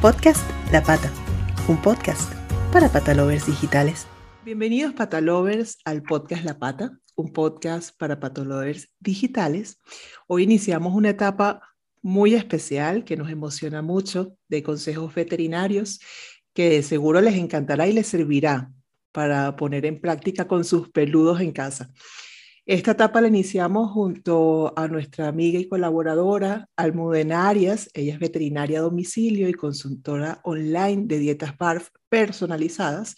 Podcast La Pata, un podcast para patalovers digitales. Bienvenidos patalovers al podcast La Pata, un podcast para patalovers digitales. Hoy iniciamos una etapa muy especial que nos emociona mucho de consejos veterinarios que seguro les encantará y les servirá para poner en práctica con sus peludos en casa. Esta etapa la iniciamos junto a nuestra amiga y colaboradora Almudena Arias. Ella es veterinaria a domicilio y consultora online de dietas BARF personalizadas.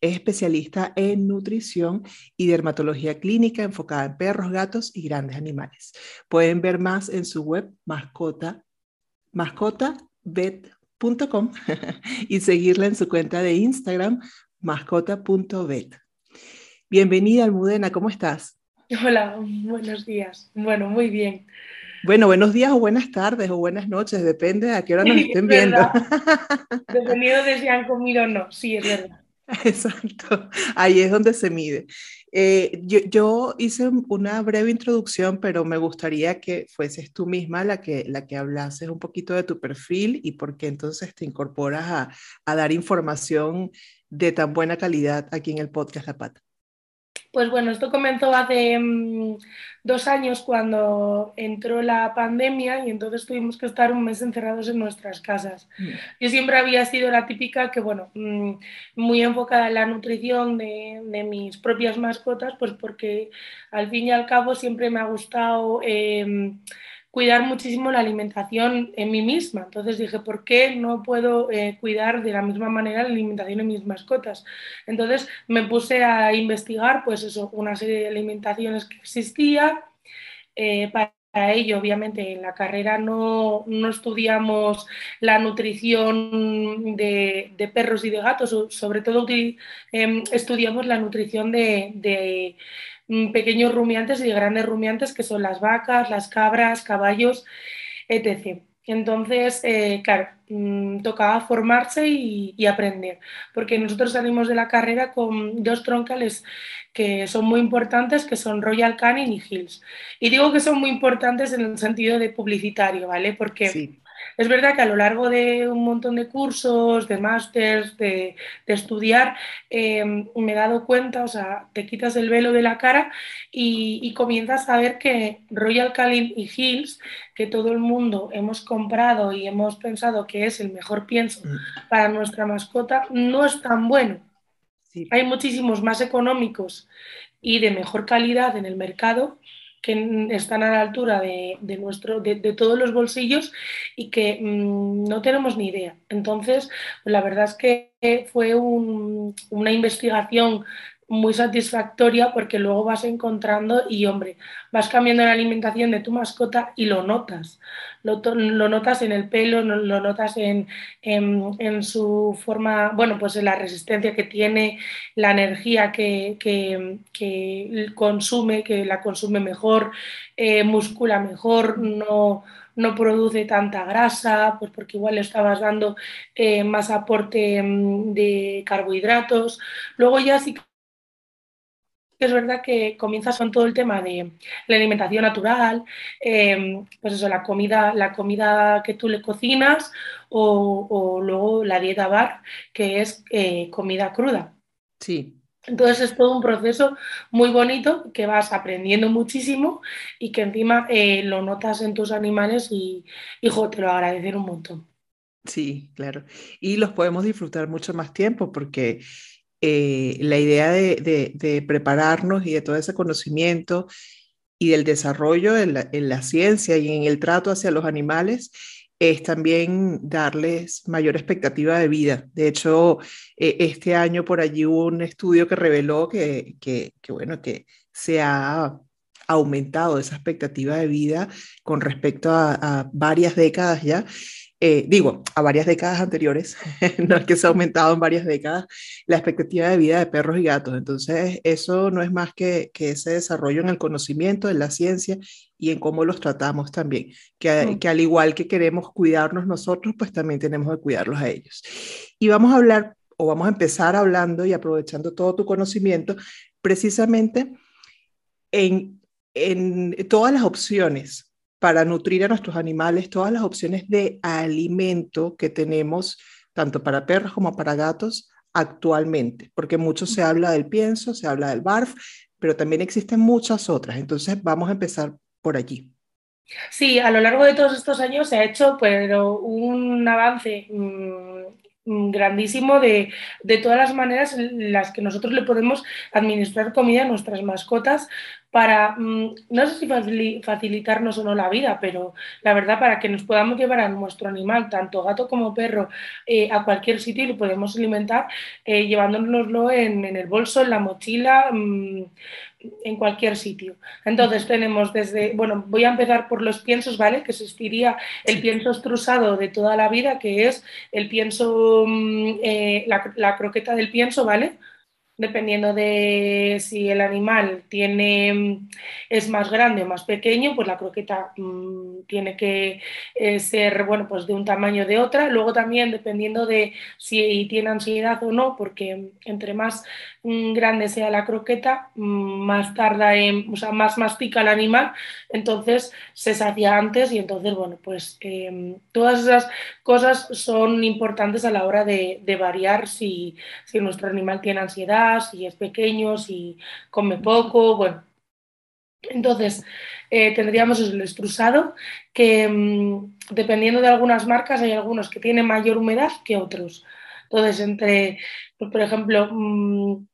Es especialista en nutrición y dermatología clínica enfocada en perros, gatos y grandes animales. Pueden ver más en su web mascota, mascotavet.com y seguirla en su cuenta de Instagram mascota.vet. Bienvenida Almudena, ¿cómo estás? Hola, buenos días. Bueno, muy bien. Bueno, buenos días o buenas tardes o buenas noches, depende a qué hora nos estén viendo. Dependiendo de si han comido o no, sí, es verdad. Exacto, ahí es donde se mide. Eh, yo, yo, hice una breve introducción, pero me gustaría que fueses tú misma la que, la que hablases un poquito de tu perfil y por qué entonces te incorporas a, a dar información de tan buena calidad aquí en el podcast La Pata. Pues bueno, esto comenzó hace mm, dos años cuando entró la pandemia y entonces tuvimos que estar un mes encerrados en nuestras casas. Mm. Yo siempre había sido la típica que, bueno, mm, muy enfocada en la nutrición de, mis propias mascotas, pues porque al fin y al cabo siempre me ha gustado... Em, cuidar muchísimo la alimentación en mí misma. Entonces dije, ¿por qué no puedo eh, cuidar de la misma manera la alimentación en mis mascotas? Entonces me puse a investigar, pues eso, una serie de alimentaciones que existía. Eh, para ello, obviamente, en la carrera no, no estudiamos la nutrición de, perros y de gatos, sobre todo em, estudiamos la nutrición de, de pequeños rumiantes y grandes rumiantes que son las vacas, las cabras, caballos, etc. Entonces, eh, claro, mm, tocaba formarse y, aprender, porque nosotros salimos de la carrera con dos troncales que son muy importantes, que son Royal Canin y Hills. Y digo que son muy importantes en el sentido de publicitario, ¿vale? Porque es verdad que a lo largo de un montón de cursos, de másters, de, estudiar, em, me he dado cuenta, o sea, te quitas el velo de la cara y, comienzas a ver que Royal Canin y Hills, que todo el mundo hemos comprado y hemos pensado que es el mejor pienso mm. para nuestra mascota, no es tan bueno. Hay muchísimos más económicos y de mejor calidad en el mercado que están a la altura de, nuestro, de, todos los bolsillos y que mm, no tenemos ni idea. Entonces, la verdad es que fue una investigación muy satisfactoria porque luego vas encontrando y hombre, vas cambiando la alimentación de tu mascota y lo notas. Lo, notas en el pelo, lo notas en, en, su forma, bueno, pues en la resistencia que tiene, la energía que, que, consume, que la consume mejor, eh, muscula mejor, no no produce tanta grasa, pues porque igual le estabas dando eh, más aporte mm, de carbohidratos. Luego ya sí es verdad que comienzas con todo el tema de la alimentación natural, em, pues eso, la comida, la comida que tú le cocinas o, luego la dieta bar, que es eh, comida cruda. Sí. Entonces es todo un proceso muy bonito que vas aprendiendo muchísimo y que encima eh, lo notas en tus animales y, hijo, te lo agradecer un montón. Sí, claro. Y los podemos disfrutar mucho más tiempo porque eh, la idea de, prepararnos y de todo ese conocimiento y del desarrollo en la, ciencia y en el trato hacia los animales es también darles mayor expectativa de vida. De hecho, eh, este año por allí hubo un estudio que reveló que, bueno, que se ha aumentado esa expectativa de vida con respecto a varias décadas ya eh, digo, a varias décadas anteriores, no es que se ha aumentado en varias décadas la expectativa de vida de perros y gatos. Entonces, eso no es más que, que ese desarrollo en el conocimiento, en la ciencia y en cómo los tratamos también, que, mm. que al igual que queremos cuidarnos nosotros, pues también tenemos que cuidarlos a ellos. Y vamos a hablar, o vamos a empezar hablando y aprovechando todo tu conocimiento, precisamente en, en todas las opciones para nutrir a nuestros animales todas las opciones de alimento que tenemos, tanto para perros como para gatos, actualmente, porque mucho se habla del pienso, se habla del barf, pero también existen muchas otras. Entonces, vamos a empezar por allí. Sí, a lo largo de todos estos años se ha hecho pero un avance mm, grandísimo de, todas las maneras en las que nosotros le podemos administrar comida a nuestras mascotas para, mm, no sé si facilitarnos o no la vida, pero la verdad para que nos podamos llevar a nuestro animal, tanto gato como perro, eh, a cualquier sitio y lo podemos alimentar eh, llevándonoslo en, en, el bolso, en la mochila en cualquier sitio. Entonces tenemos desde, bueno, voy a empezar por los piensos, ¿vale? Que existiría el pienso estrusado de toda la vida, que es el pienso, mm, eh, la, la, croqueta del pienso, ¿vale? Dependiendo de si el animal tiene, es más grande o más pequeño, pues la croqueta mmm, tiene que eh, ser bueno, pues de un tamaño de otra. Luego también dependiendo de si tiene ansiedad o no, porque entre más grande sea la croqueta, más tarda en, o sea, más mastica el animal, entonces se sacia antes y entonces, bueno, pues eh, todas esas cosas son importantes a la hora de, de variar si, si nuestro animal tiene ansiedad si es pequeño, si come poco, bueno. Entonces, eh, tendríamos el extrusado, que mm, dependiendo de algunas marcas, hay algunos que tienen mayor humedad que otros. Entonces, entre, pues, por ejemplo, mm,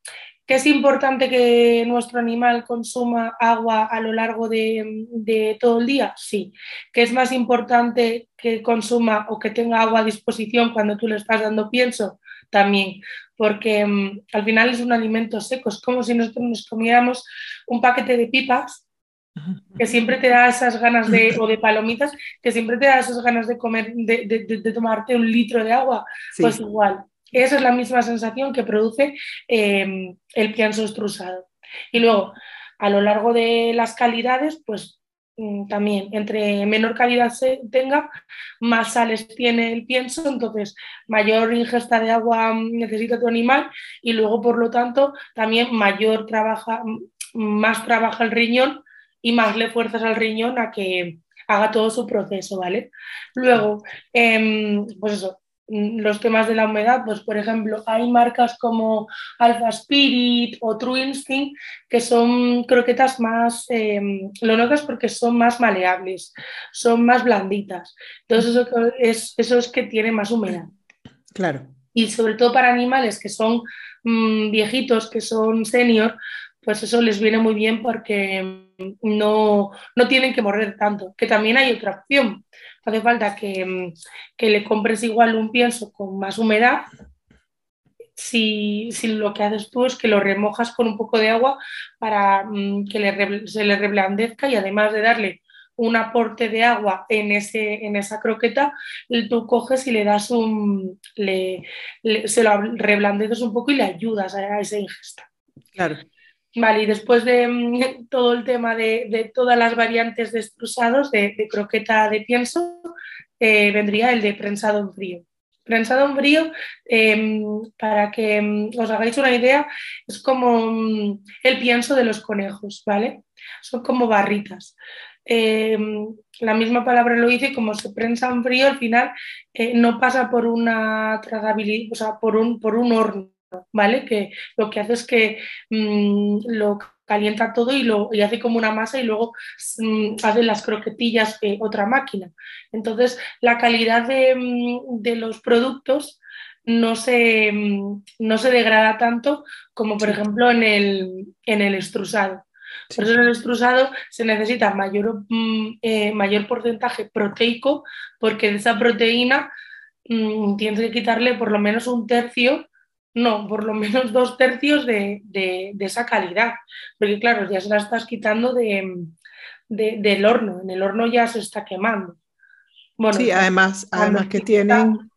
que es importante que nuestro animal consuma agua a lo largo de, de, todo el día? Sí. ¿Que es más importante que consuma o que tenga agua a disposición cuando tú le estás dando pienso? También porque mm, al final es un alimento seco, es como si nosotros nos comiéramos un paquete de pipas que siempre te da esas ganas de, o de palomitas, que siempre te da esas ganas de comer, de, tomarte un litro de agua, pues igual. Esa es la misma sensación que produce em, el pienso estrusado. Y luego, a lo largo de las calidades, pues también entre menor calidad se tenga, más sales tiene el pienso, entonces mayor ingesta de agua mm, necesita tu animal y luego, por lo tanto, también mayor trabaja, mm, más trabaja el riñón y más le fuerzas al riñón a que haga todo su proceso, ¿vale? Luego, em, pues eso, Mm, los temas de la humedad, pues por ejemplo, hay marcas como Alpha Spirit o True Instinct que son croquetas más, em, lo notas porque son más maleables, son más blanditas. Entonces eso es, eso es que tiene más humedad. Claro. Y sobre todo para animales que son mm, viejitos, que son senior, pues eso les viene muy bien porque no, no tienen que morrer tanto. Que también hay otra opción hace falta que, le compres igual un pienso con más humedad. Si, lo que haces tú es que lo remojas con un poco de agua para mm, que se le reblandezca y además de darle un aporte de agua en, ese, en esa croqueta, tú coges y le das un, le, se lo reblandeces un poco y le ayudas a, esa ingesta. Claro. Vale, y después de mm, todo el tema de, todas las variantes de extrusados, de, croqueta de pienso, eh, vendría el de prensado en frío. Prensado en frío, em, para que mm, os hagáis una idea, es como mm, el pienso de los conejos, ¿vale? Son como barritas. Em, la misma palabra lo dice, como se prensa en frío, al final eh, no pasa por una o sea, por un, por un horno ¿vale? Que lo que hace es que mm, lo calienta todo y, lo, y hace como una masa y luego mm, hace las croquetillas otra máquina. Entonces, la calidad de, mm, de los productos no se, no se, degrada tanto como, por ejemplo, en el, en el extrusado. Por eso en el extrusado se necesita mayor, eh, mayor porcentaje proteico porque de esa proteína tienes que quitarle por lo menos un tercio no, por lo menos dos tercios de, esa calidad, porque claro, ya se la estás quitando de, del horno, en el horno ya se está quemando. Bueno, sí, además, además que tienen,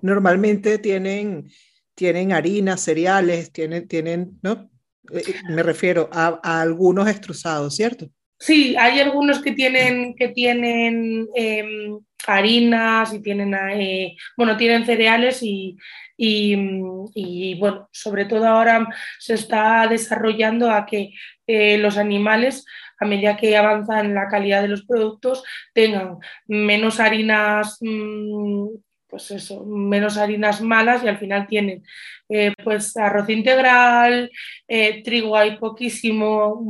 normalmente tienen, tienen harina, cereales, tienen, tienen, ¿no? Eh, eh, me refiero a, algunos extrusados, ¿cierto? Sí, hay algunos que tienen, que tienen em, harinas y tienen, eh, bueno, tienen cereales y, y, bueno, sobre todo ahora se está desarrollando a que eh, los animales, a medida que avanzan la calidad de los productos, tengan menos harinas. Mm, pues eso, menos harinas malas y al final tienen eh, pues arroz integral, trigo hay poquísimo,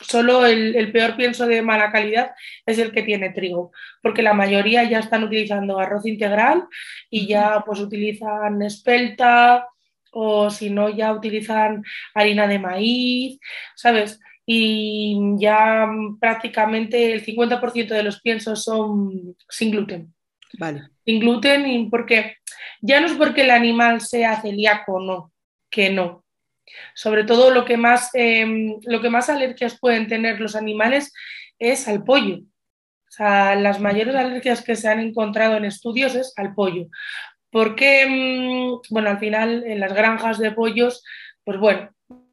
solo el, peor pienso de mala calidad es el que tiene trigo, porque la mayoría ya están utilizando arroz integral y ya pues utilizan espelta o si no ya utilizan harina de maíz, ¿sabes? Y ya prácticamente el 50% de los piensos son sin gluten. Vale. Sin gluten y porque ya no es porque el animal sea celíaco o no, que no, sobre todo lo que más, em, lo que más alergias pueden tener los animales es al pollo. O sea, las mayores alergias que se han encontrado en estudios es al pollo. Porque, em, bueno, al final en las granjas de pollos, pues bueno,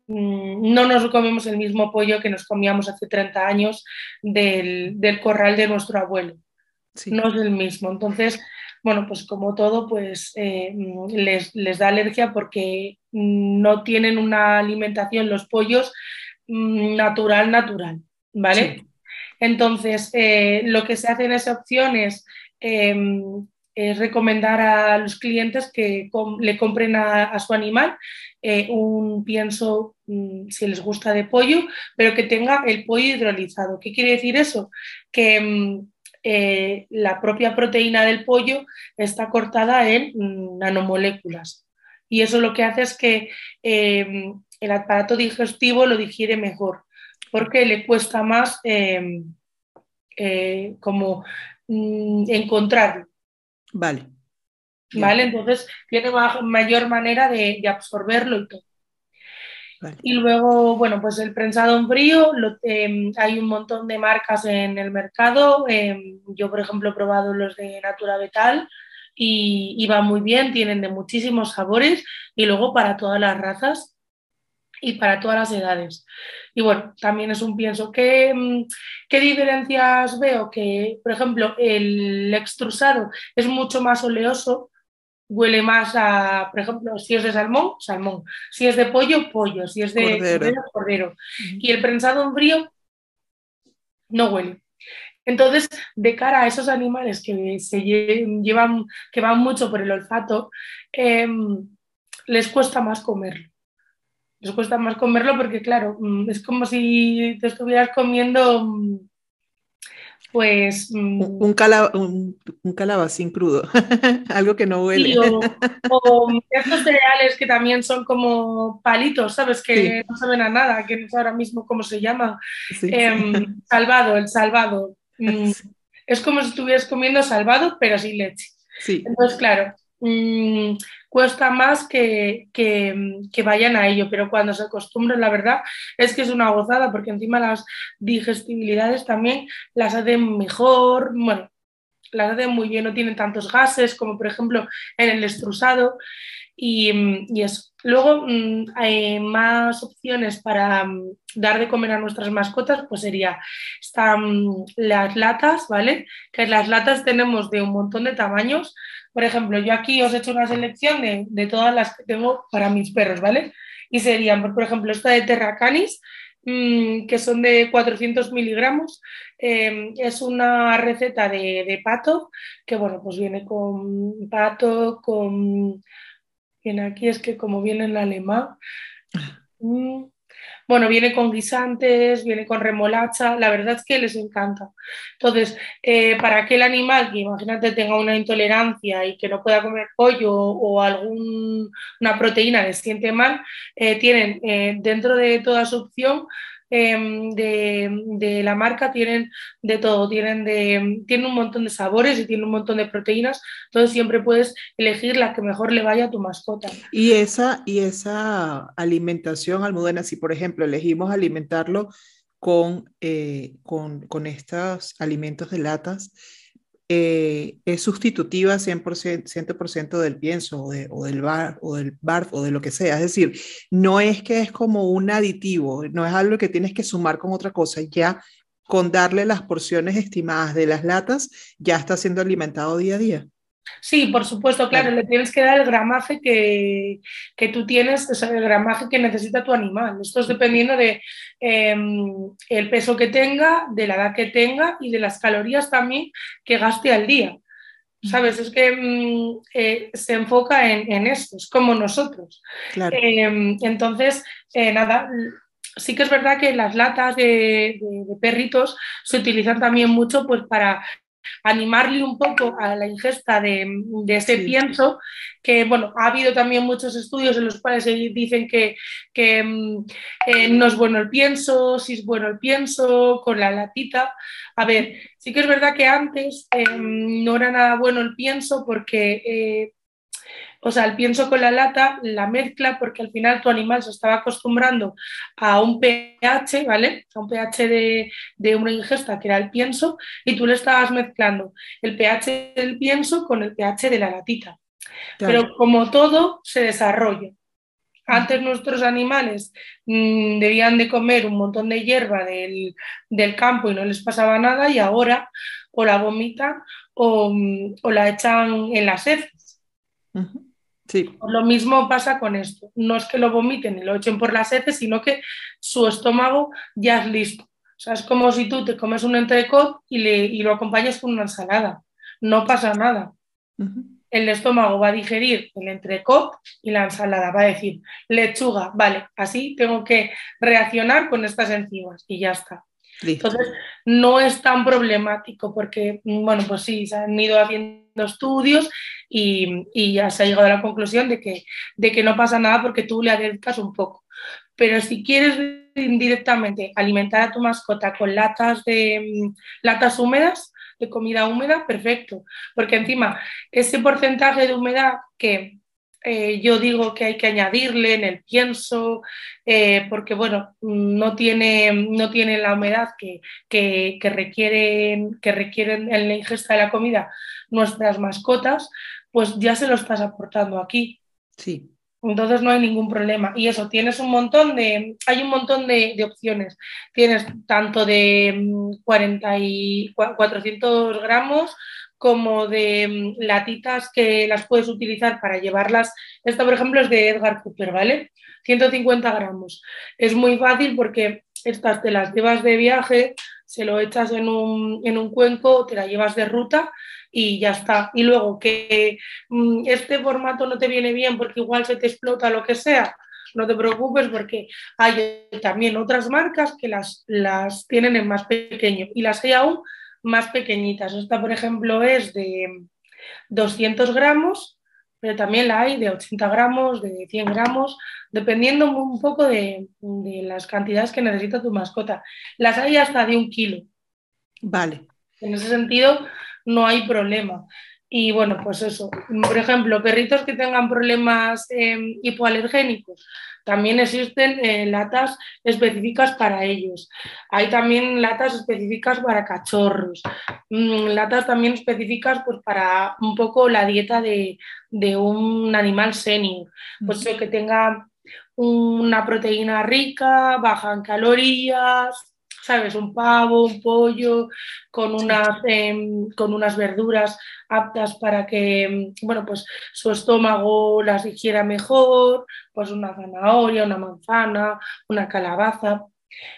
mm, no nos comemos el mismo pollo que nos comíamos hace 30 años del, corral de nuestro abuelo. No es el mismo. Entonces, bueno, pues como todo, pues eh, les, les, da alergia porque no tienen una alimentación los pollos mm, natural, natural, ¿vale? Entonces, eh, lo que se hace en esa opción es, em, recomendar a los clientes que le compren a, su animal eh, un pienso, mm, si les gusta, de pollo, pero que tenga el pollo hidrolizado. ¿Qué quiere decir eso? Que mm, eh, la propia proteína del pollo está cortada en nanomoléculas. Y eso lo que hace es que em, el aparato digestivo lo digiere mejor, porque le cuesta más em, eh, como mm, encontrarlo. Vale. ¿Vale? Entonces tiene mayor manera de, de absorberlo y todo. Y luego, bueno, pues el prensado en frío, em, hay un montón de marcas en el mercado. Em, yo, por ejemplo, he probado los de Natura Vetal y, y van muy bien, tienen de muchísimos sabores y luego para todas las razas y para todas las edades. Y bueno, también es un pienso. ¿Qué, em, ¿Qué, diferencias veo? Que, por ejemplo, el extrusado es mucho más oleoso huele más a, por ejemplo, si es de salmón, salmón, si es de pollo, pollo, si es de cordero, cordero. Y el prensado en frío no huele. Entonces, de cara a esos animales que se llevan, que van mucho por el olfato, em, les cuesta más comerlo. Les cuesta más comerlo porque, claro, mm, es como si te estuvieras comiendo mm, pues... Un, un, un, calabacín crudo, algo que no huele. o, estos cereales que también son como palitos, ¿sabes? Que no saben a nada, que no sé ahora mismo cómo se llama. Em, salvado, el salvado. Mm, es como si estuvieras comiendo salvado, pero sin leche. Entonces, claro, mm, cuesta más que, que, vayan a ello, pero cuando se acostumbran, la verdad es que es una gozada, porque encima las digestibilidades también las hacen mejor, bueno, las hacen muy bien, no tienen tantos gases como por ejemplo en el estrusado y, y eso. Luego mm, hay más opciones para mm, dar de comer a nuestras mascotas, pues sería, están las latas, ¿vale? Que las latas tenemos de un montón de tamaños, por ejemplo, yo aquí os he hecho una selección de, todas las que tengo para mis perros, ¿vale? Y serían, por ejemplo, esta de Terracanis, que son de 400 miligramos. Em, es una receta de, pato, que bueno, pues viene con pato, con... Viene aquí, es que como viene en alemán. Mm, bueno, viene con guisantes, viene con remolacha, la verdad es que les encanta. Entonces, eh, para aquel animal que imagínate tenga una intolerancia y que no pueda comer pollo o alguna proteína le siente mal, eh, tienen eh, dentro de toda su opción Em, de, la marca tienen de todo, tienen, de, tienen un montón de sabores y tienen un montón de proteínas, entonces siempre puedes elegir la que mejor le vaya a tu mascota. Y esa, y esa alimentación, Almudena, si por ejemplo elegimos alimentarlo con, eh, con, con estos alimentos de latas, eh, es sustitutiva 100%, del pienso o, del bar, o del barf o de lo que sea. Es decir, no es que es como un aditivo, no es algo que tienes que sumar con otra cosa, ya con darle las porciones estimadas de las latas, ya está siendo alimentado día a día. Sí, por supuesto, claro, le tienes que dar el gramaje que, tú tienes, el gramaje que necesita tu animal. Esto es dependiendo de em, el peso que tenga, de la edad que tenga y de las calorías también que gaste al día. ¿Sabes? Es que mm, eh, se enfoca en, en, esto, es como nosotros. Em, entonces, eh, nada, sí que es verdad que las latas de, de, perritos se utilizan también mucho pues, para animarle un poco a la ingesta de, ese pienso, que bueno, ha habido también muchos estudios en los cuales dicen que, mm, eh, no es bueno el pienso, si es bueno el pienso, con la latita. A ver, sí que es verdad que antes em, no era nada bueno el pienso porque eh, o sea, el pienso con la lata, la mezcla, porque al final tu animal se estaba acostumbrando a un pH, ¿vale? A un pH de, una ingesta que era el pienso, y tú le estabas mezclando el pH del pienso con el pH de la latita. Pero como todo, se desarrolla. Antes nuestros animales mm, debían de comer un montón de hierba del, campo y no les pasaba nada y ahora o la vomitan o, mm, la echan en las heces. Sí. Lo mismo pasa con esto. No es que lo vomiten y lo echen por las heces, sino que su estómago ya es listo. O sea, es como si tú te comes un entrecot y, le, y lo acompañas con una ensalada. No pasa nada. El estómago va a digerir el entrecot y la ensalada. Va a decir, lechuga, vale, así tengo que reaccionar con estas enzimas y ya está. Entonces, no es tan problemático porque, bueno, pues sí, se han ido haciendo estudios y, ya se ha llegado a la conclusión de que, de que no pasa nada porque tú le acercas un poco. Pero si quieres directamente alimentar a tu mascota con latas, de, latas húmedas, de comida húmeda, perfecto. Porque encima, ese porcentaje de humedad que eh, yo digo que hay que añadirle en el pienso, eh, porque bueno, no tiene, no tiene la humedad que, que, requieren, que requieren en la ingesta de la comida nuestras mascotas, pues ya se lo estás aportando aquí. Sí. Entonces no hay ningún problema. Y eso, tienes un montón de, hay un montón de, opciones. Tienes tanto de 40 mm, y 400 gramos como de mm, latitas que las puedes utilizar para llevarlas. Esta, por ejemplo, es de Edgar Cooper, ¿vale? 150 gramos. Es muy fácil porque estas te las llevas de viaje, se lo echas en un, en un cuenco, te la llevas de ruta y ya está. Y luego que mm, este formato no te viene bien porque igual se te explota lo que sea, no te preocupes porque hay también otras marcas que las, las tienen en más pequeño y las hay aún más pequeñitas. Esta, por ejemplo, es de 200 gramos, pero también la hay de 80 gramos, de 100 gramos, dependiendo un poco de, las cantidades que necesita tu mascota. Las hay hasta de un kilo. Vale. En ese sentido, no hay problema. Y bueno, pues eso. Por ejemplo, perritos que tengan problemas em, hipoalergénicos, también existen eh, latas específicas para ellos. Hay también latas específicas para cachorros. Mm, latas también específicas pues, para un poco la dieta de, un animal senior. Pues que tenga una proteína rica, baja en calorías, ¿sabes? Un pavo, un pollo, con unas, em, con unas verduras aptas para que, em, bueno, pues su estómago las digiera mejor, pues una zanahoria, una manzana, una calabaza.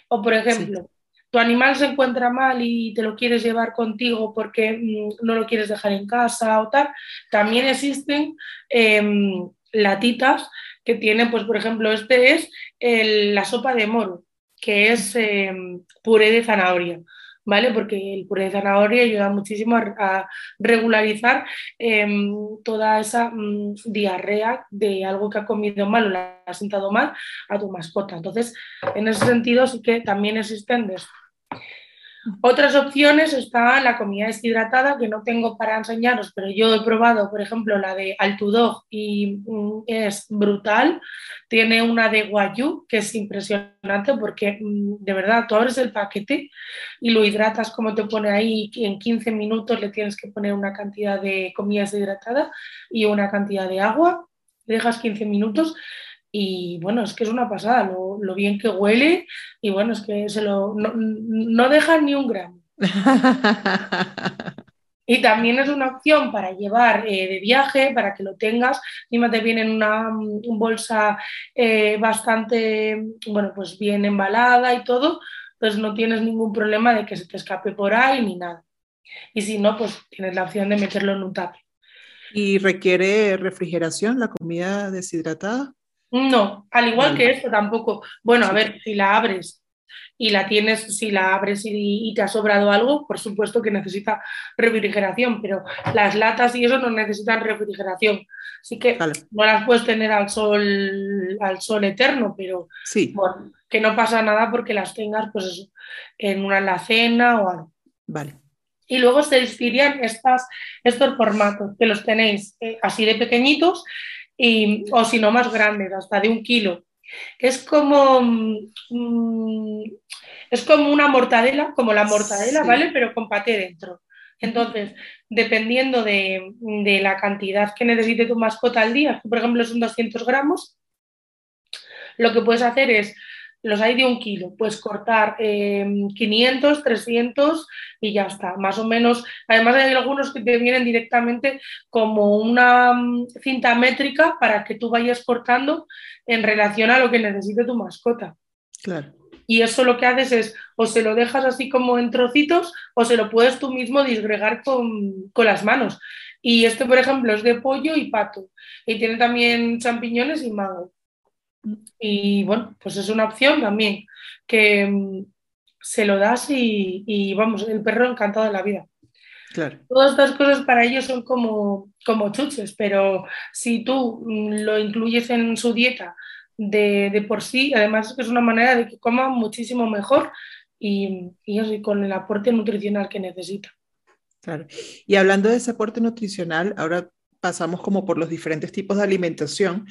O, por ejemplo, tu animal se encuentra mal y te lo quieres llevar contigo porque mm, no lo quieres dejar en casa o tal, también existen em, latitas que tienen, pues, por ejemplo, este es la sopa de moro que es em, puré de zanahoria. ¿Vale? Porque el puré de zanahoria ayuda muchísimo a, regularizar em, toda esa mm, diarrea de algo que ha comido mal o le ha sentado mal a tu mascota. Entonces, en ese sentido sí que también existen otras opciones está la comida deshidratada, que no tengo para enseñaros, pero yo he probado, por ejemplo, la de Altudog y mm, es brutal. Tiene una de Guayú, que es impresionante porque mm, de verdad tú abres el paquete y lo hidratas como te pone ahí, y en 15 minutos le tienes que poner una cantidad de comida deshidratada y una cantidad de agua, dejas 15 minutos y bueno, es que es una pasada lo, bien que huele y bueno, es que se lo, no, no dejan ni un gramo. Y también es una opción para llevar eh, de viaje, para que lo tengas. Encima te viene en una bolsa eh, bastante, bueno, pues bien embalada y todo, pues no tienes ningún problema de que se te escape por ahí ni nada. Y si no, pues tienes la opción de meterlo en un tupper. ¿Y requiere refrigeración la comida deshidratada? No, al igual que esto tampoco. Bueno, a ver, si la abres y la tienes, si la abres y, te ha sobrado algo, por supuesto que necesita refrigeración, pero las latas y eso no necesitan refrigeración. Así que no las puedes tener al sol, al sol eterno, pero sí. que no pasa nada porque las tengas pues en una alacena o algo. Vale. Y luego se distribuirían estas, estos formatos, que los tenéis eh, así de pequeñitos y, o si no más grandes, hasta de un kilo. Es como, mm, es como una mortadela, como la mortadela, ¿vale? Pero con paté dentro. Entonces, dependiendo de, la cantidad que necesite tu mascota al día, por ejemplo son 200 gramos, lo que puedes hacer es los hay de un kilo, puedes cortar 500, em, 300 y ya está, más o menos. Además hay algunos que te vienen directamente como una mm, cinta métrica para que tú vayas cortando en relación a lo que necesite tu mascota. Claro. Y eso lo que haces es o se lo dejas así como en trocitos o se lo puedes tú mismo disgregar con, con las manos. Y este, por ejemplo, es de pollo y pato. Y tiene también champiñones y mango. Y bueno, pues es una opción también que mm, se lo das y, vamos, el perro encantado de la vida. Claro. Todas estas cosas para ellos son como, como chuches, pero si tú mm, lo incluyes en su dieta de, por sí, además es una manera de que coma muchísimo mejor y, y con el aporte nutricional que necesita. Claro. Y hablando de ese aporte nutricional, ahora pasamos como por los diferentes tipos de alimentación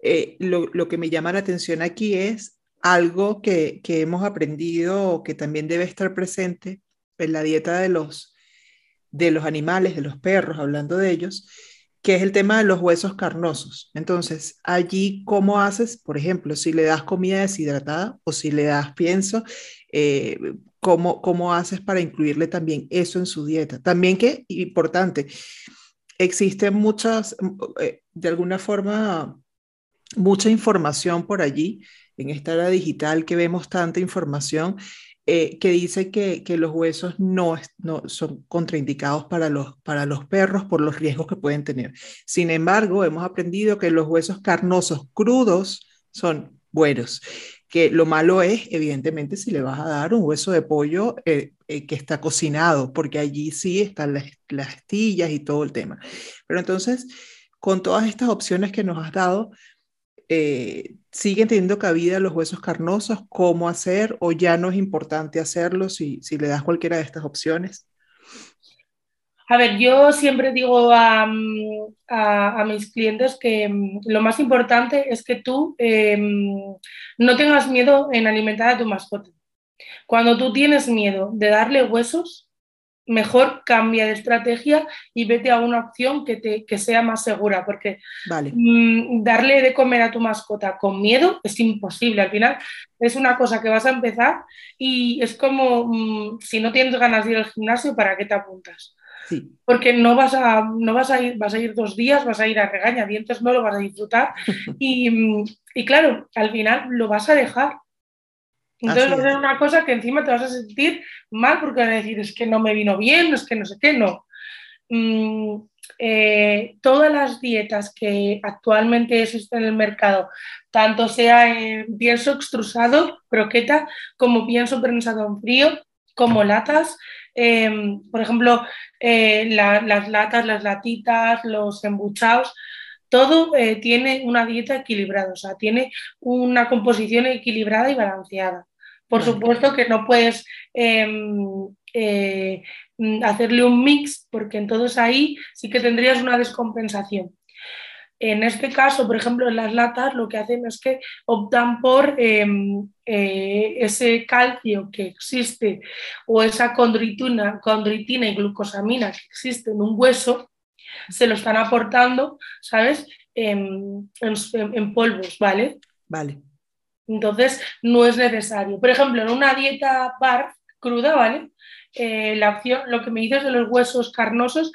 eh, lo, que me llama la atención aquí es algo que, hemos aprendido que también debe estar presente en la dieta de los, de los animales, de los perros, hablando de ellos, que es el tema de los huesos carnosos. Entonces, allí, ¿cómo haces, por ejemplo, si le das comida deshidratada o si le das pienso, eh, ¿cómo, ¿cómo haces para incluirle también eso en su dieta? También que, importante, existen muchas, eh, de alguna forma, mucha información por allí, en esta era digital que vemos tanta información, eh, que dice que, los huesos no, no, son contraindicados para los, para los perros por los riesgos que pueden tener. Sin embargo, hemos aprendido que los huesos carnosos crudos son buenos, que lo malo es, evidentemente, si le vas a dar un hueso de pollo eh, eh, que está cocinado, porque allí sí están las, las astillas y todo el tema. Pero entonces, con todas estas opciones que nos has dado, eh, siguen teniendo cabida los huesos carnosos, cómo hacer o ya no es importante hacerlo si, si le das cualquiera de estas opciones? A ver, yo siempre digo a, a, mis clientes que mm, lo más importante es que tú em, no tengas miedo en alimentar a tu mascota. Cuando tú tienes miedo de darle huesos, mejor cambia de estrategia y vete a una opción que, te, sea más segura, porque mm, darle de comer a tu mascota con miedo es imposible. Al final es una cosa que vas a empezar y es como mm, si no tienes ganas de ir al gimnasio, ¿para qué te apuntas? Porque no vas, a, no vas a ir, vas a ir dos días, vas a ir a regañadientes, no lo vas a disfrutar y, mm, y claro, al final lo vas a dejar. Entonces va a ser una cosa que encima te vas a sentir mal porque vas a decir, es que no me vino bien, es que no sé qué, no. Mm, eh, todas las dietas que actualmente existen en el mercado, tanto sea en pienso extrusado, croqueta, como pienso prensado en frío, como latas, em, por ejemplo, eh, las latas, las latitas, los embuchados, todo eh, tiene una dieta equilibrada, o sea, tiene una composición equilibrada y balanceada. Por supuesto que no puedes em, eh, hacerle un mix porque entonces ahí sí que tendrías una descompensación. En este caso, por ejemplo, en las latas lo que hacen es que optan por em, eh, ese calcio que existe o esa condritina, condritina y glucosamina que existe en un hueso, se lo están aportando, ¿sabes? en, en, polvos, ¿vale? Vale. Entonces, no es necesario. Por ejemplo, en una dieta bar cruda, ¿vale? Eh, la opción, lo que me dices de los huesos carnosos,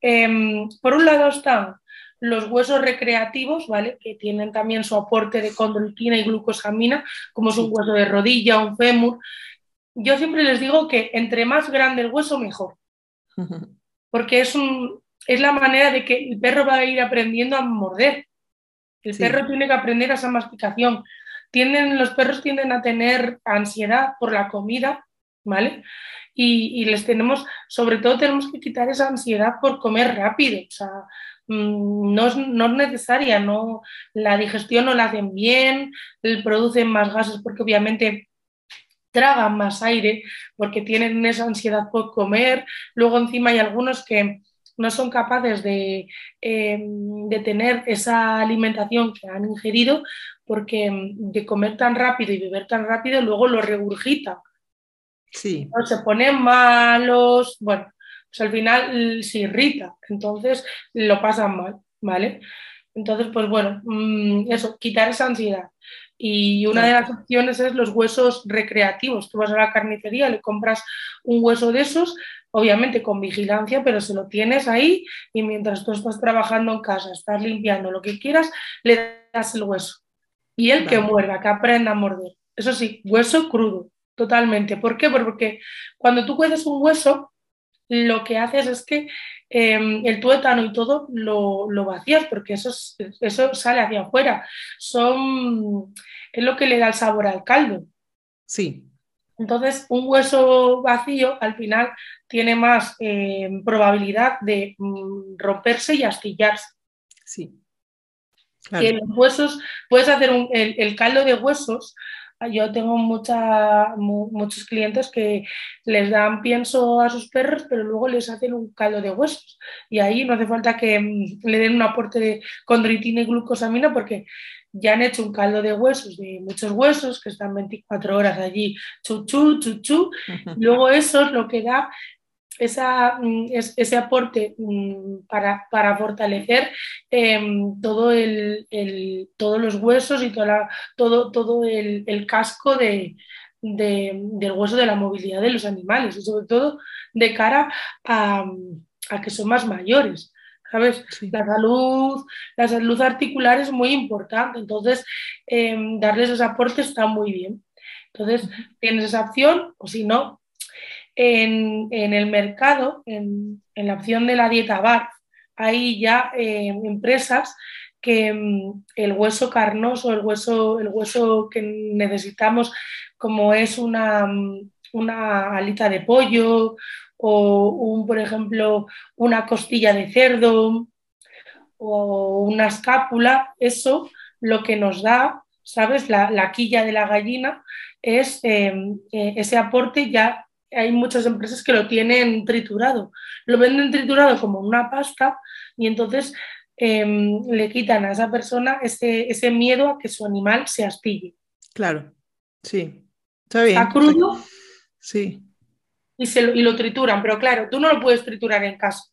em, por un lado están los huesos recreativos, ¿vale? Que tienen también su aporte de condroitina y glucosamina, como es un hueso de rodilla, un fémur. Yo siempre les digo que entre más grande el hueso, mejor. Porque es, un, es la manera de que el perro va a ir aprendiendo a morder. El perro tiene que aprender a esa masticación. Tienden, los perros tienden a tener ansiedad por la comida, ¿vale? Y, y, les tenemos, sobre todo tenemos que quitar esa ansiedad por comer rápido. O sea, Mm, no es, no es, necesaria, no, la digestión no la hacen bien, producen más gases porque obviamente tragan más aire porque tienen esa ansiedad por comer. Luego encima hay algunos que no son capaces de, em, de tener esa alimentación que han ingerido porque em, de comer tan rápido y beber tan rápido luego lo regurgita. Sí. se ponen malos, bueno, pues al final se irrita, entonces lo pasan mal, ¿vale? Entonces, pues bueno, mm, eso, quitar esa ansiedad. Y una de las opciones es los huesos recreativos. Tú vas a la carnicería, le compras un hueso de esos, obviamente con vigilancia, pero se lo tienes ahí y mientras tú estás trabajando en casa, estás limpiando lo que quieras, le das el hueso. Y él que muerda, que aprenda a morder. Eso sí, hueso crudo, totalmente. ¿Por qué? Porque cuando tú cueces un hueso, lo que haces es que em, el tuétano y todo lo, lo vacías porque eso, eso sale hacia afuera. Son, es lo que le da el sabor al caldo. Sí. Entonces, un hueso vacío al final tiene más em, probabilidad de mm, romperse y astillarse. Sí. Que los huesos, puedes hacer el, el, caldo de huesos, yo tengo mucha, muchos clientes que les dan pienso a sus perros, pero luego les hacen un caldo de huesos. Y ahí no hace falta que mm, le den un aporte de condritina y glucosamina porque ya han hecho un caldo de huesos, de muchos huesos que están 24 horas allí, chuchu, chuchu. Luego eso es lo que da esa, mm, ese aporte mm, para, para fortalecer em, todo el, el, todos los huesos y toda todo, todo el, el casco de, de, del hueso de la movilidad de los animales y sobre todo de cara a, a que son más mayores. ¿Sabes? La, salud, la salud articular es muy importante, entonces eh, darles ese aporte está muy bien. Entonces, tienes esa opción, o si no, en, el mercado, en, la opción de la dieta bar, hay ya eh, empresas que mm, el hueso carnoso, el hueso, el hueso que necesitamos, como es una, mm, una alita de pollo o un, por ejemplo, una costilla de cerdo o una escápula, eso lo que nos da, ¿sabes? La, quilla de la gallina es eh, eh, ese aporte ya hay muchas empresas que lo tienen triturado. Lo venden triturado como una pasta y entonces em, le quitan a esa persona ese, ese, miedo a que su animal se astille. Claro, sí. Está bien. Está crudo. Sí. Y, se lo, y lo trituran, pero claro, tú no lo puedes triturar en casa.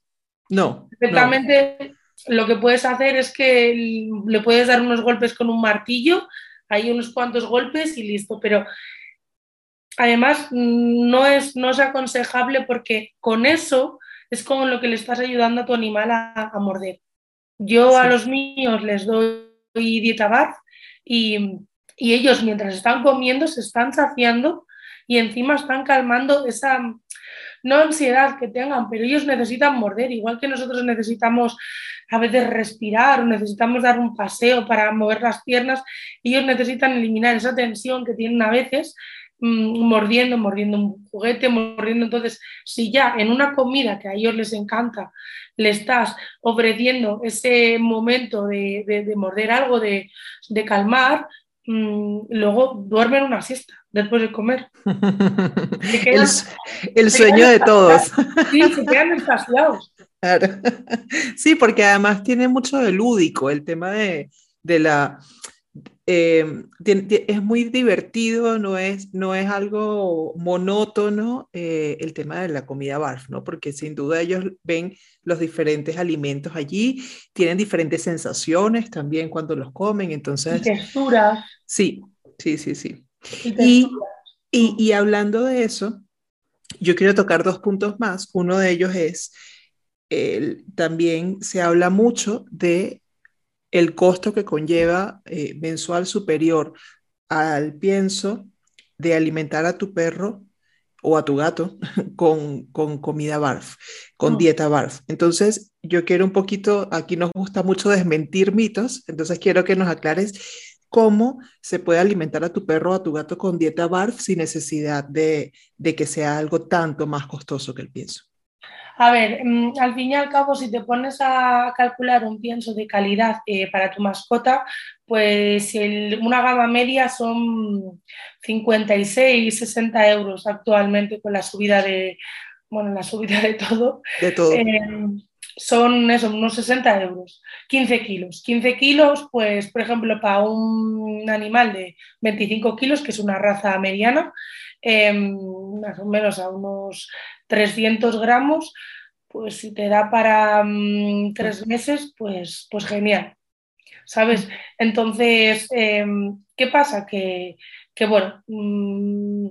No. Perfectamente lo que puedes hacer es que le puedes dar unos golpes con un martillo, hay unos cuantos golpes y listo, pero además no es, no es aconsejable porque con eso es como lo que le estás ayudando a tu animal a, morder. Yo a los míos les doy dieta bar y, y, ellos mientras están comiendo se están saciando y encima están calmando esa, no ansiedad que tengan, pero ellos necesitan morder, igual que nosotros necesitamos a veces respirar o necesitamos dar un paseo para mover las piernas, ellos necesitan eliminar esa tensión que tienen a veces Mm, mordiendo, mordiendo un juguete, mordiendo. Entonces, si ya en una comida que a ellos les encanta, le estás ofreciendo ese momento de, morder algo, de, calmar, mm, luego duermen una siesta después de comer. el, sueño de todos. Sí, se quedan extasiados. Sí, porque además tiene mucho de lúdico el tema de, de la Em, es muy divertido, no es, no es algo monótono eh, el tema de la comida BARF, ¿no? Porque sin duda ellos ven los diferentes alimentos allí, tienen diferentes sensaciones también cuando los comen, entonces... Y texturas. Sí, sí, sí, sí. Y, y, y, hablando de eso, yo quiero tocar dos puntos más. Uno de ellos es, también se habla mucho de el costo que conlleva eh, mensual superior al pienso de alimentar a tu perro o a tu gato con, con comida BARF, con dieta BARF. Entonces, yo quiero un poquito, aquí nos gusta mucho desmentir mitos, entonces quiero que nos aclares cómo se puede alimentar a tu perro o a tu gato con dieta BARF sin necesidad de, de que sea algo tanto más costoso que el pienso. A ver, mm, al fin y al cabo, si te pones a calcular un pienso de calidad eh, para tu mascota, pues una gama media son 56, 60 euros actualmente con la subida de, bueno, la subida de todo. De todo. Em, son eso, unos 60 euros, 15 kilos. 15 kilos, pues, por ejemplo, para un animal de 25 kilos, que es una raza mediana, em, más o menos a unos 300 gramos, pues si te da para mm, tres meses, pues, pues genial. ¿Sabes? Entonces, em, ¿qué pasa? Que, bueno, mm,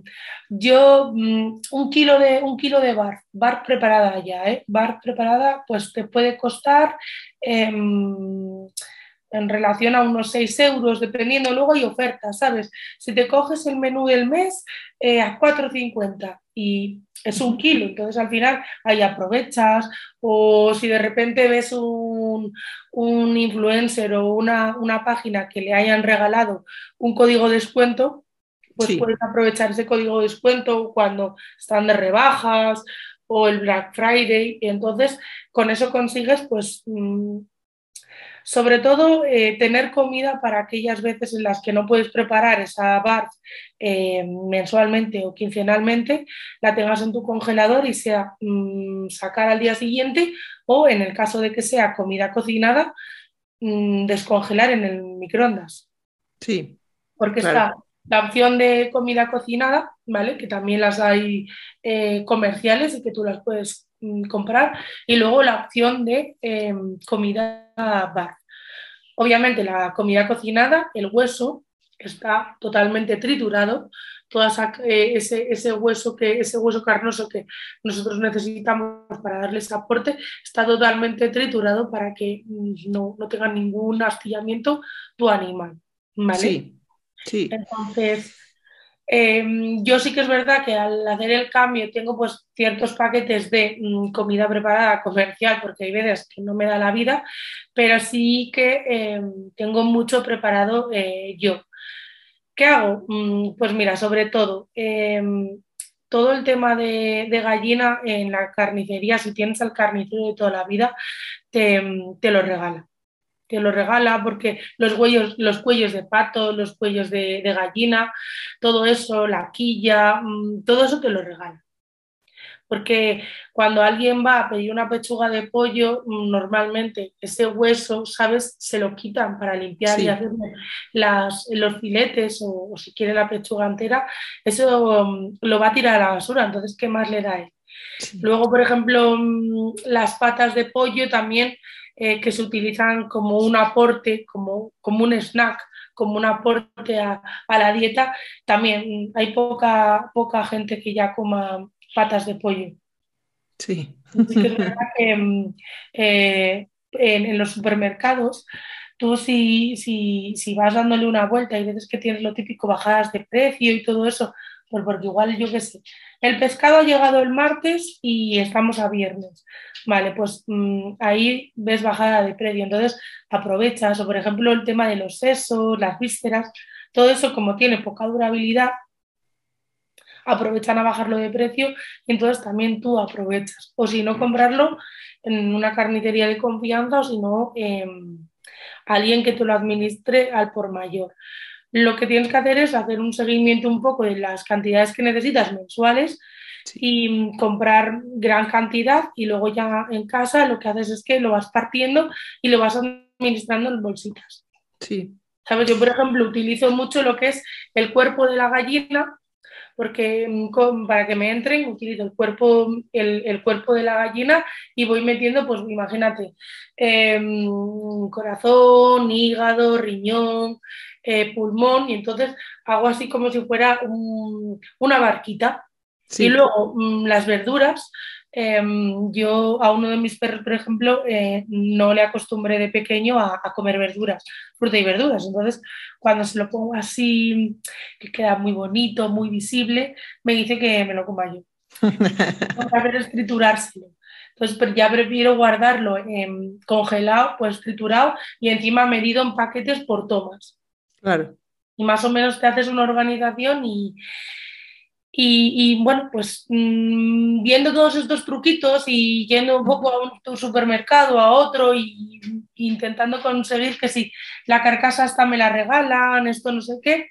yo mm, un kilo de un kilo de bar, bar preparada ya, ¿eh? bar preparada, pues te puede costar em, en relación a unos 6 euros, dependiendo, luego hay ofertas, ¿sabes? Si te coges el menú del mes eh, a 4,50 y es un kilo, entonces al final ahí aprovechas o si de repente ves un, influencer o una, página que le hayan regalado un código de descuento, pues puedes aprovechar ese código de descuento cuando están de rebajas o el Black Friday y entonces con eso consigues pues mm, sobre todo, eh, tener comida para aquellas veces en las que no puedes preparar esa bar eh, mensualmente o quincenalmente, la tengas en tu congelador y sea mm, sacar al día siguiente o, en el caso de que sea comida cocinada, mm, descongelar en el microondas. Sí. Porque está la opción de comida cocinada, ¿vale? Que también las hay eh, comerciales y que tú las puedes comprar y luego la opción de em, comida bar. Obviamente la comida cocinada, el hueso está totalmente triturado, todo eh, ese, ese, hueso que, ese hueso carnoso que nosotros necesitamos para darle ese aporte está totalmente triturado para que mm, no, no tenga ningún astillamiento tu animal. ¿vale? Sí, sí. Entonces, Em, yo sí que es verdad que al hacer el cambio tengo pues ciertos paquetes de mm, comida preparada comercial porque hay veces que no me da la vida, pero sí que em, tengo mucho preparado eh, yo. ¿Qué hago? Mm, pues mira, sobre todo, em, todo el tema de, gallina en la carnicería, si tienes al carnicero de toda la vida, te lo regala te lo regala porque los, huellos, los cuellos de pato, los cuellos de, gallina, todo eso, la quilla, mm, todo eso te lo regala. Porque cuando alguien va a pedir una pechuga de pollo, mm, normalmente ese hueso, ¿sabes? Se lo quitan para limpiar y hacer las, los filetes o, si quiere la pechuga entera, eso mm, lo va a tirar a la basura. Entonces, ¿qué más le da Luego, por ejemplo, las patas de pollo también eh, que se utilizan como un aporte, como, como un snack, como un aporte a, la dieta, también hay poca, poca gente que ya coma patas de pollo. Sí. es verdad que mm, eh, en, los supermercados tú si, si, si, vas dándole una vuelta y ves que tienes lo típico, bajadas de precio y todo eso, pues porque igual yo qué sé, el pescado ha llegado el martes y estamos a viernes. Vale, pues mm, ahí ves bajada de precio. Entonces aprovechas, o por ejemplo el tema de los sesos, las vísceras, todo eso como tiene poca durabilidad, aprovechan a bajarlo de precio y entonces también tú aprovechas. O si no, comprarlo en una carnicería de confianza o si no, em, alguien que te lo administre al por mayor lo que tienes que hacer es hacer un seguimiento un poco de las cantidades que necesitas mensuales y comprar gran cantidad y luego ya en casa lo que haces es que lo vas partiendo y lo vas administrando en bolsitas. Sí, ¿Sabes? Yo, por ejemplo, utilizo mucho lo que es el cuerpo de la gallina, porque mm, para que me entren utilizo el cuerpo, el, cuerpo de la gallina y voy metiendo, pues imagínate, em, corazón, hígado, riñón, eh, pulmón, y entonces hago así como si fuera una barquita. Y luego mm, las verduras, Em, yo a uno de mis perros, por ejemplo, eh, no le acostumbré de pequeño a, comer verduras, fruta y verduras. Entonces, cuando se lo pongo así, que queda muy bonito, muy visible, me dice que me lo coma yo. Para es triturárselo. Entonces, pero ya prefiero guardarlo congelado, pues triturado y encima medido en paquetes por tomas. Claro. Y más o menos te haces una organización y, y, bueno, pues mm, viendo todos estos truquitos y yendo un poco a un supermercado, a otro, y, intentando conseguir que si la carcasa hasta me la regalan, esto no sé qué,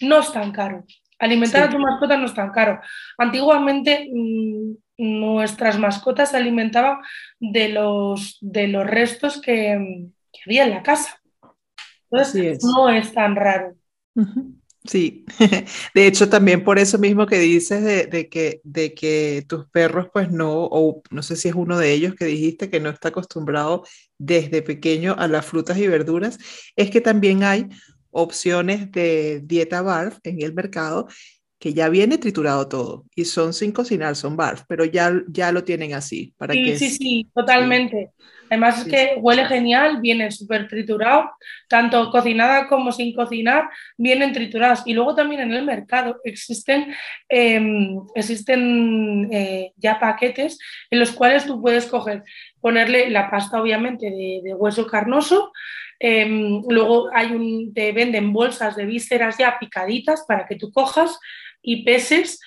no es tan caro. Alimentar a tu mascota no es tan caro. Antiguamente mm, nuestras mascotas se alimentaban de los, de los restos que, había en la casa. Entonces, no es tan raro. Sí, de hecho también por eso mismo que dices de, que, de que tus perros pues no, o no sé si es uno de ellos que dijiste que no está acostumbrado desde pequeño a las frutas y verduras, es que también hay opciones de dieta BARF en el mercado que ya viene triturado todo y son sin cocinar, son BARF, pero ya, ya lo tienen así. Para sí, que sí, sí, totalmente. Además es que huele genial, viene súper triturado, tanto cocinada como sin cocinar, vienen triturados. Y luego también en el mercado existen, em, existen eh, ya paquetes en los cuales tú puedes coger, ponerle la pasta obviamente de, hueso carnoso, em, luego hay un, te venden bolsas de vísceras ya picaditas para que tú cojas y peses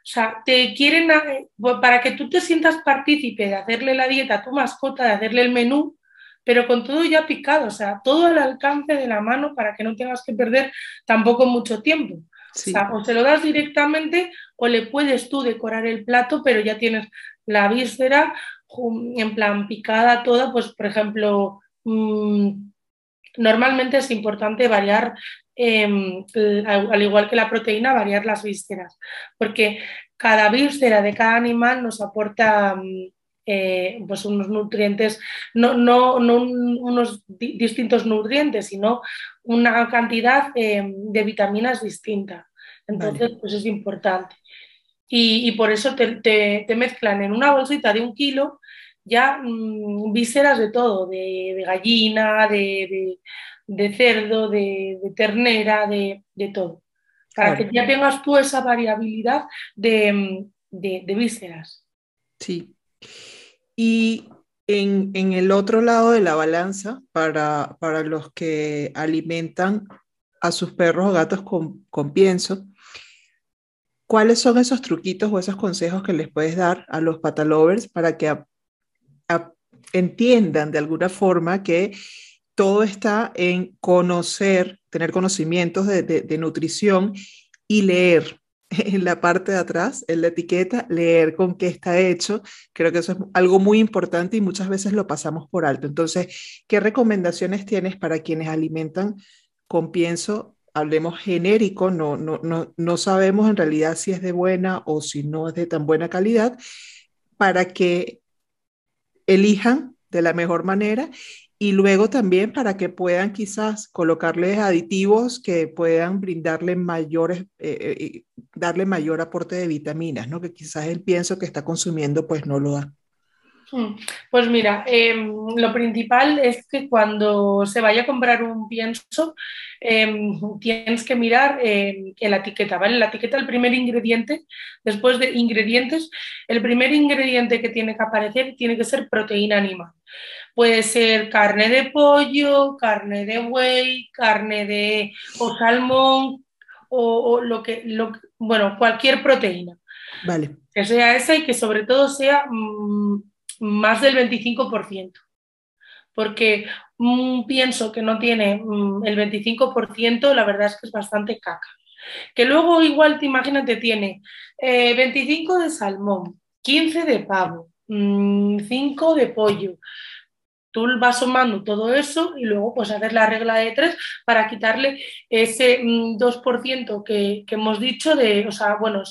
o sea, te quieren, eh, para que tú te sientas partícipe de hacerle la dieta a tu mascota, de hacerle el menú, pero con todo ya picado, o sea, todo al alcance de la mano para que no tengas que perder tampoco mucho tiempo. O sea, o se lo das directamente o le puedes tú decorar el plato, pero ya tienes la víscera en plan picada toda, pues por ejemplo, mm, normalmente es importante variar Em, al igual que la proteína, variar las vísceras, porque cada víscera de cada animal nos aporta mm, eh, pues unos nutrientes, no, no, unos distintos nutrientes, sino una cantidad em, de vitaminas distinta. Entonces, pues es importante. Y, por eso te, mezclan en una bolsita de un kilo ya mm, vísceras de todo, de, gallina, de, de cerdo, de, ternera, de, todo. Para que ya tengas tú esa variabilidad de, vísceras. Sí. Y en, el otro lado de la balanza, para, para los que alimentan a sus perros o gatos con, pienso, ¿cuáles son esos truquitos o esos consejos que les puedes dar a los patalovers para que entiendan de alguna forma que todo está en conocer, tener conocimientos de, nutrición y leer en la parte de atrás, en la etiqueta, leer con qué está hecho. Creo que eso es algo muy importante y muchas veces lo pasamos por alto. Entonces, ¿qué recomendaciones tienes para quienes alimentan con pienso? Hablemos genérico, no, no, no, no sabemos en realidad si es de buena o si no es de tan buena calidad, para que elijan de la mejor manera y luego también para que puedan quizás colocarles aditivos que puedan brindarle mayores, eh, eh, darle mayor aporte de vitaminas, ¿no? Que quizás el pienso que está consumiendo pues no lo da. Hmm. Pues mira, em, lo principal es que cuando se vaya a comprar un pienso, em, tienes que mirar em, en la etiqueta, ¿vale? La etiqueta, el primer ingrediente, después de ingredientes, el primer ingrediente que tiene que aparecer tiene que ser proteína animal. Puede ser carne de pollo, carne de buey, carne de o salmón o, lo, que, lo bueno, cualquier proteína. Vale. Que sea esa y que sobre todo sea mm, más del 25%. Porque mm, pienso que no tiene mm, el 25%, la verdad es que es bastante caca. Que luego igual te imagínate tiene 25 eh, de salmón, 15 de pavo, 5 de pollo, tú vas sumando todo eso y luego pues hacer la regla de tres para quitarle ese 2% mm, que, que, hemos dicho de, o sea, bueno,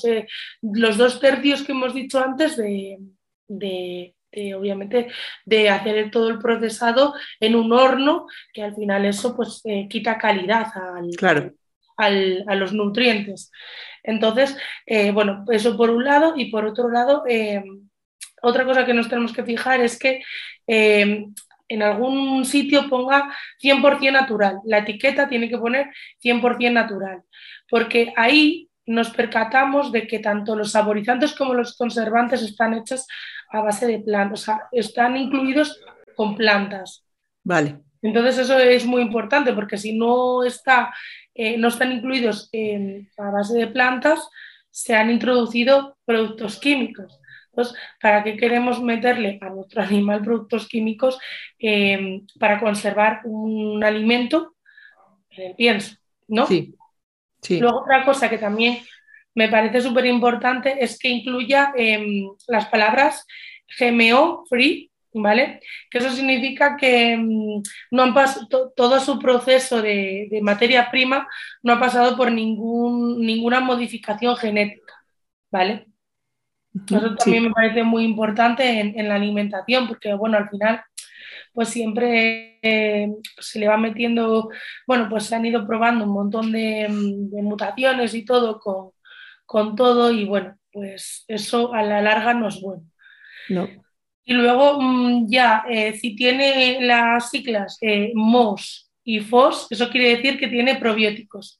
los dos tercios que hemos dicho antes de, obviamente, de hacer todo el procesado en un horno, que al final eso pues eh, quita calidad al, claro. al, a los nutrientes. Entonces, eh, bueno, eso por un lado y por otro lado, eh, otra cosa que nos tenemos que fijar es que en algún sitio ponga 100% natural. La etiqueta tiene que poner 100% natural, porque ahí nos percatamos de que tanto los saborizantes como los conservantes están hechos a base de plantas, o sea, están incluidos con plantas. Vale. Entonces eso es muy importante porque si no, está, eh, no están incluidos a base de plantas, se han introducido productos químicos. Entonces, ¿para qué queremos meterle a nuestro animal productos químicos em, para conservar un alimento en el pienso? ¿no? Sí. sí. Luego, otra cosa que también me parece súper importante es que incluya em, las palabras GMO free, ¿vale? Que eso significa que em, no han todo su proceso de, de, materia prima no ha pasado por ningún, ninguna modificación genética, ¿vale? Eso también me parece muy importante en, la alimentación, porque bueno, al final pues siempre eh, se le va metiendo, bueno, pues se han ido probando un montón de, mutaciones y todo con, todo y bueno, pues eso a la larga no es bueno. No. Y luego mm, ya, eh, si tiene las siglas eh, MOS y FOS, eso quiere decir que tiene probióticos.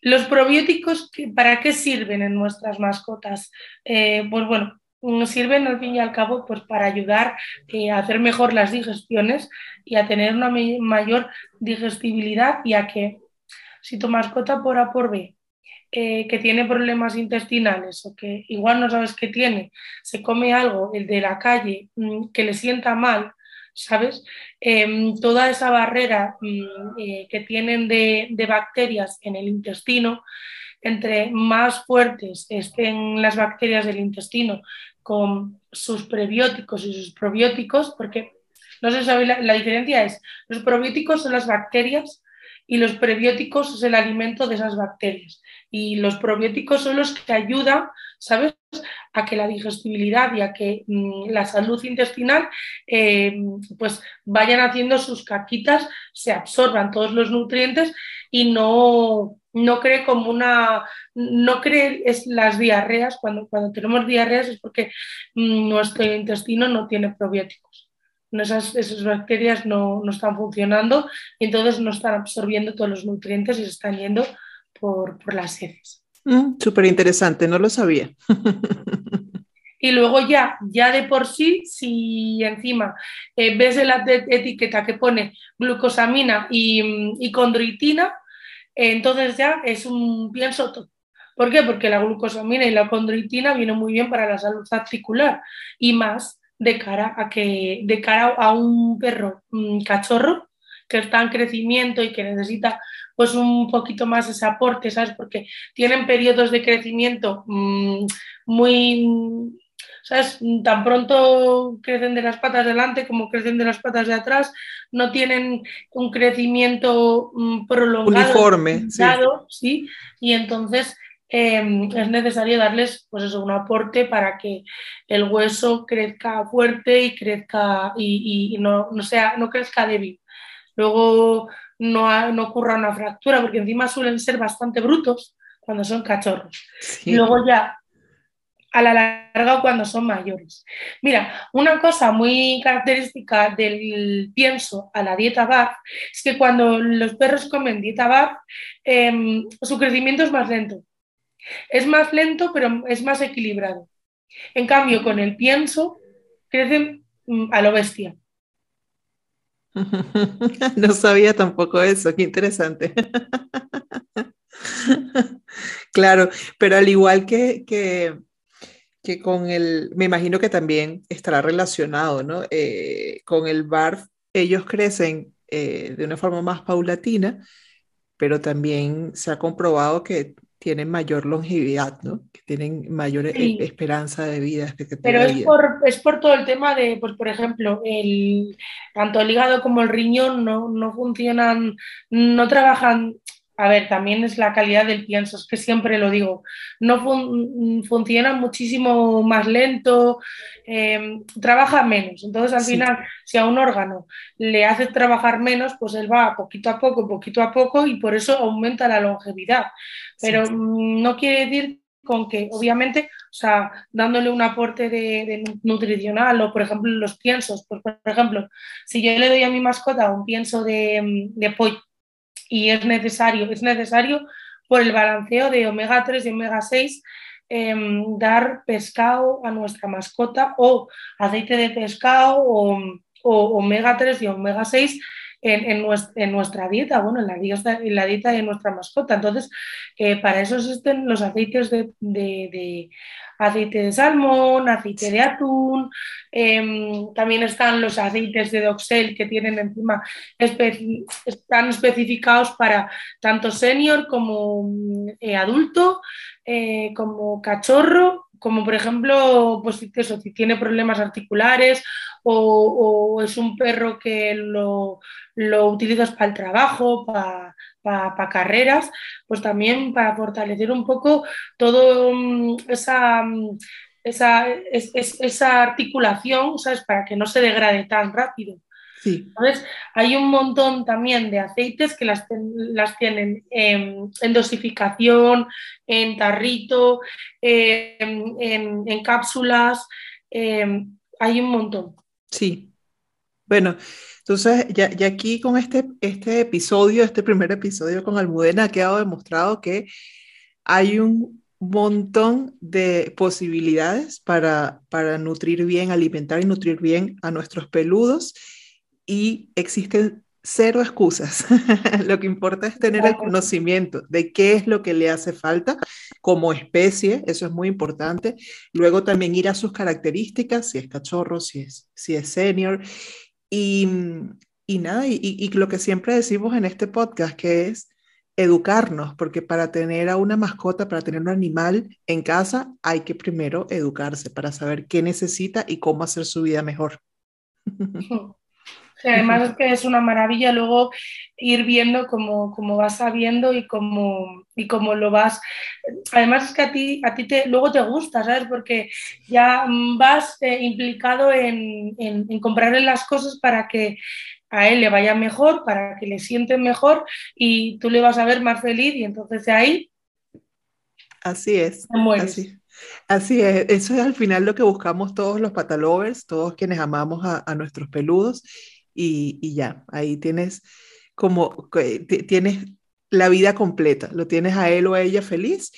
Los probióticos, ¿para qué sirven en nuestras mascotas? Eh, pues bueno, mm, sirven al fin y al cabo pues, para ayudar eh, a hacer mejor las digestiones y a tener una mayor digestibilidad y a que si tu mascota por A por B eh, que tiene problemas intestinales o que igual no sabes qué tiene, se come algo, el de la calle, mm, que le sienta mal, ¿sabes? Em, toda esa barrera mm, eh, que tienen de, bacterias en el intestino, entre más fuertes estén las bacterias del intestino con sus prebióticos y sus probióticos, porque no se sabe la, la diferencia es, los probióticos son las bacterias y los prebióticos es el alimento de esas bacterias. Y los probióticos son los que ayudan, ¿sabes?, a que la digestibilidad y a que mm, la salud intestinal eh, pues vayan haciendo sus caquitas, se absorban todos los nutrientes y no, no cree como una, no cree es las diarreas, cuando, cuando tenemos diarreas es porque mm, nuestro intestino no tiene probióticos. Esas, esas, bacterias no, no, están funcionando y entonces no están absorbiendo todos los nutrientes y se están yendo por, por las heces. Mm, Súper interesante, no lo sabía. y luego ya, ya de por sí, si encima eh, ves la etiqueta que pone glucosamina y, y condroitina, entonces ya es un pienso todo. ¿Por qué? Porque la glucosamina y la condroitina vienen muy bien para la salud articular y más de cara a que de cara a un perro un cachorro que está en crecimiento y que necesita pues un poquito más ese aporte, ¿sabes? Porque tienen periodos de crecimiento mmm, muy, ¿sabes? Tan pronto crecen de las patas delante como crecen de las patas de atrás, no tienen un crecimiento mmm, prolongado. Uniforme, sí. sí. Y entonces eh, es necesario darles pues eso, un aporte para que el hueso crezca fuerte y crezca y, y no, no, sea, no crezca débil. Luego no, no ocurra una fractura, porque encima suelen ser bastante brutos cuando son cachorros. Y luego ya a la larga cuando son mayores. Mira, una cosa muy característica del pienso a la dieta BAF es que cuando los perros comen dieta BAF, em, su crecimiento es más lento. Es más lento, pero es más equilibrado. En cambio, con el pienso, crecen mm, a lo bestia. No sabía tampoco eso, qué interesante. Claro, pero al igual que, que, con el, me imagino que también estará relacionado, ¿no? Eh, con el BARF, ellos crecen eh, de una forma más paulatina, pero también se ha comprobado que tienen mayor longevidad, ¿no? Que tienen mayor e, esperanza de vida. Pero es, Por, es por todo el tema de, pues por ejemplo, el, tanto el hígado como el riñón no, no funcionan, no trabajan a ver, también es la calidad del pienso, es que siempre lo digo, no funciona muchísimo más lento, em, trabaja menos. Entonces, al final, si a un órgano le hace trabajar menos, pues él va poquito a poco, poquito a poco y por eso aumenta la longevidad. Pero mm, no quiere decir con que, obviamente, o sea, dándole un aporte de, nutricional o, por ejemplo, los piensos, pues, por ejemplo, si yo le doy a mi mascota un pienso de, de pollo, y es necesario, es necesario por el balanceo de omega 3 y omega 6 em, dar pescado a nuestra mascota o aceite de pescado o, omega 3 y omega 6 en, nuestra, dieta, bueno, en la dieta, en la dieta de nuestra mascota. Entonces, eh, para eso existen los aceites de, aceite de salmón, aceite de atún, em, también están los aceites de doxel que tienen encima, están especificados para tanto senior como eh, adulto, eh, como cachorro, como por ejemplo, pues eso, si tiene problemas articulares o, es un perro que lo, lo utilizas para el trabajo, para para carreras, pues también para fortalecer un poco todo mm, esa, mm, esa, esa articulación, ¿sabes? Para que no se degrade tan rápido. Sí. Entonces, hay un montón también de aceites que las, las tienen en, dosificación, en tarrito, en, en, cápsulas, em, hay un montón. Sí. Bueno, entonces, ya, aquí con este, este episodio, este primer episodio con Almudena, ha quedado demostrado que hay un montón de posibilidades para, para nutrir bien, alimentar y nutrir bien a nuestros peludos y existen cero excusas. lo que importa es tener el conocimiento de qué es lo que le hace falta como especie, eso es muy importante. Luego también ir a sus características, si es cachorro, si es, si es senior, y, y nada, y, y, lo que siempre decimos en este podcast, que es educarnos, porque para tener a una mascota, para tener un animal en casa, hay que primero educarse para saber qué necesita y cómo hacer su vida mejor. además es que es una maravilla luego ir viendo cómo, cómo vas sabiendo y cómo, y cómo lo vas. Además es que a ti, a ti te, luego te gusta, ¿sabes? Porque ya vas eh, implicado en, en, comprarle las cosas para que a él le vaya mejor, para que le siente mejor y tú le vas a ver más feliz y entonces de ahí... Así es. Así. Así es, eso es al final lo que buscamos todos los patalovers, todos quienes amamos a, a nuestros peludos y, ya, ahí tienes como, tienes la vida completa, lo tienes a él o a ella feliz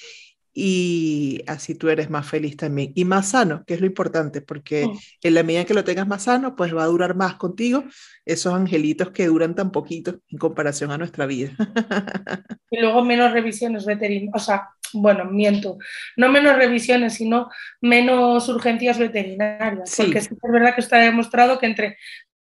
y así tú eres más feliz también y más sano, que es lo importante, porque mm. en la medida que lo tengas más sano, pues va a durar más contigo esos angelitos que duran tan poquito en comparación a nuestra vida. Y luego menos revisiones veterinarias, o sea, bueno, miento, no menos revisiones, sino menos urgencias veterinarias, porque es verdad que está demostrado que entre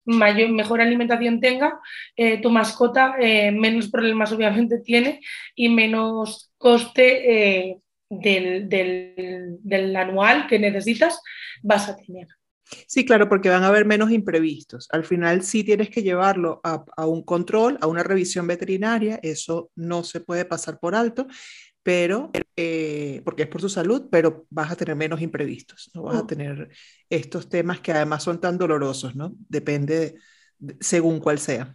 mayor, mejor alimentación tenga, eh, tu mascota eh, menos problemas obviamente tiene y menos coste eh, del, del, anual que necesitas vas a tener. Sí, claro, porque van a haber menos imprevistos. Al final sí tienes que llevarlo a, a, un control, a una revisión veterinaria, eso no se puede pasar por alto, pero, eh, porque es por su salud, pero vas a tener menos imprevistos, no vas a mm. tener estos temas que además son tan dolorosos, ¿no? Depende según cuál sea.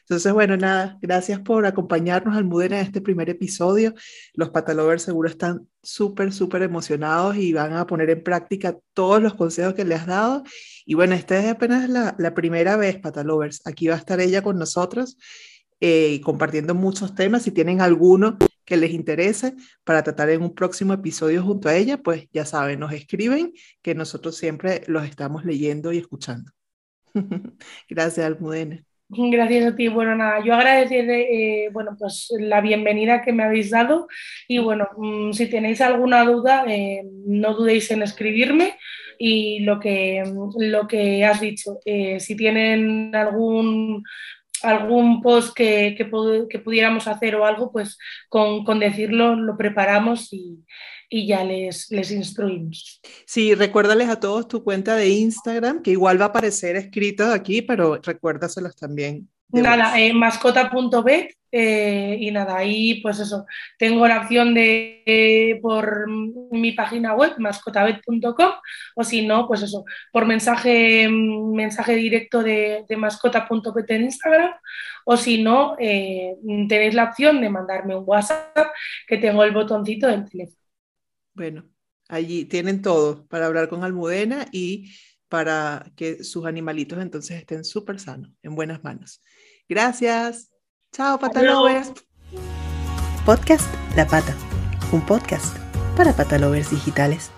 Entonces, bueno, nada, gracias por acompañarnos, Almudena, en este primer episodio. Los patalovers seguro están súper, súper emocionados y van a poner en práctica todos los consejos que le has dado. Y bueno, esta es apenas la, la primera vez, patalovers. Aquí va a estar ella con nosotros eh, compartiendo muchos temas. Si tienen alguno que les interese para tratar en un próximo episodio junto a ella, pues ya saben, nos escriben que nosotros siempre los estamos leyendo y escuchando. Gracias, Almudena. Gracias a ti. Bueno, nada, yo agradecerle eh, bueno, pues la bienvenida que me habéis dado y bueno, mm, si tenéis alguna duda, eh, no dudéis en escribirme y lo que, lo que has dicho, si tienen algún algún post que, que, pudiéramos hacer o algo, pues con, con decirlo lo preparamos y, y ya les, les instruimos. Sí, recuérdales a todos tu cuenta de Instagram, que igual va a aparecer escrito aquí, pero recuérdaselos también. Nada, en mascota.bet eh, y nada, ahí pues eso, tengo la opción de por mi página web, mascotabet.com, o si no, pues eso, por mensaje, mensaje directo de, de mascota.bet en Instagram, o si no, eh, tenéis la opción de mandarme un WhatsApp que tengo el botoncito del teléfono. Bueno, allí tienen todo para hablar con Almudena y para que sus animalitos entonces estén súper sanos, en buenas manos. Gracias. Chao, patalovers. Podcast La Pata, un podcast para patalovers digitales.